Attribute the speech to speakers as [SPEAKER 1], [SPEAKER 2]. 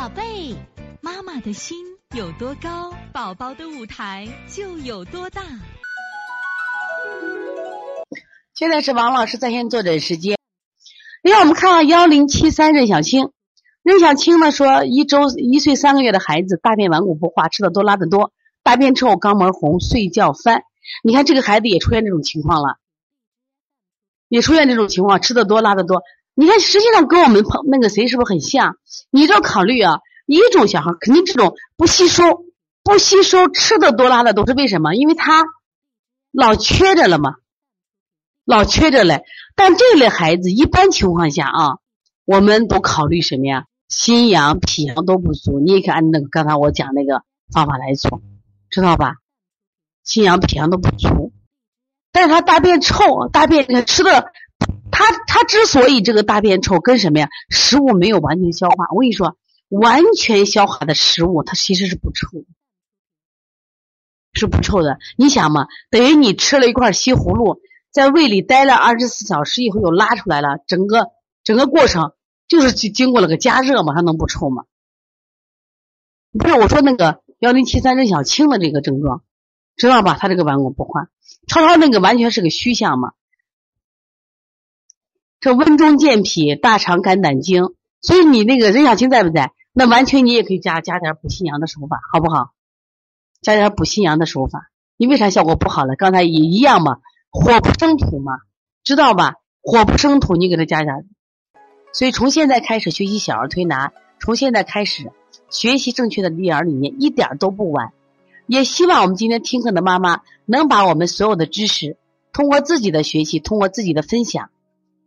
[SPEAKER 1] 宝贝，妈妈的心有多高，宝宝的舞台就有多大。
[SPEAKER 2] 现在是王老师在线坐诊时间。另外，我们看看幺零七三任小青，任小青呢说，一周一岁三个月的孩子大便顽固不化，吃的多拉的多，大便臭，肛门红，睡觉翻。你看这个孩子也出现这种情况了，也出现这种情况，吃的多拉的多。你看，实际上跟我们朋那个谁是不是很像？你要考虑啊，一种小孩肯定这种不吸收、不吸收、吃的多拉的都是为什么？因为他老缺着了嘛，老缺着嘞。但这类孩子一般情况下啊，我们都考虑什么呀？心阳、脾阳都不足，你也可以按那个刚才我讲那个方法来做，知道吧？心阳、脾阳都不足，但是他大便臭，大便吃的。他他之所以这个大便臭，跟什么呀？食物没有完全消化。我跟你说，完全消化的食物，它其实是不臭，是不臭的。你想嘛，等于你吃了一块西葫芦，在胃里待了二十四小时以后又拉出来了，整个整个过程就是经经过了个加热嘛，它能不臭吗？不是我说那个幺零七三任小青的这个症状，知道吧？他这个顽固不化，超超那个完全是个虚象嘛。这温中健脾，大肠肝胆经，所以你那个任小青在不在？那完全你也可以加加点补心阳的手法，好不好？加点补心阳的手法，你为啥效果不好了？刚才也一样嘛，火不生土嘛，知道吧？火不生土，你给他加点。所以从现在开始学习小儿推拿，从现在开始学习正确的育儿理念，一点都不晚。也希望我们今天听课的妈妈能把我们所有的知识，通过自己的学习，通过自己的分享。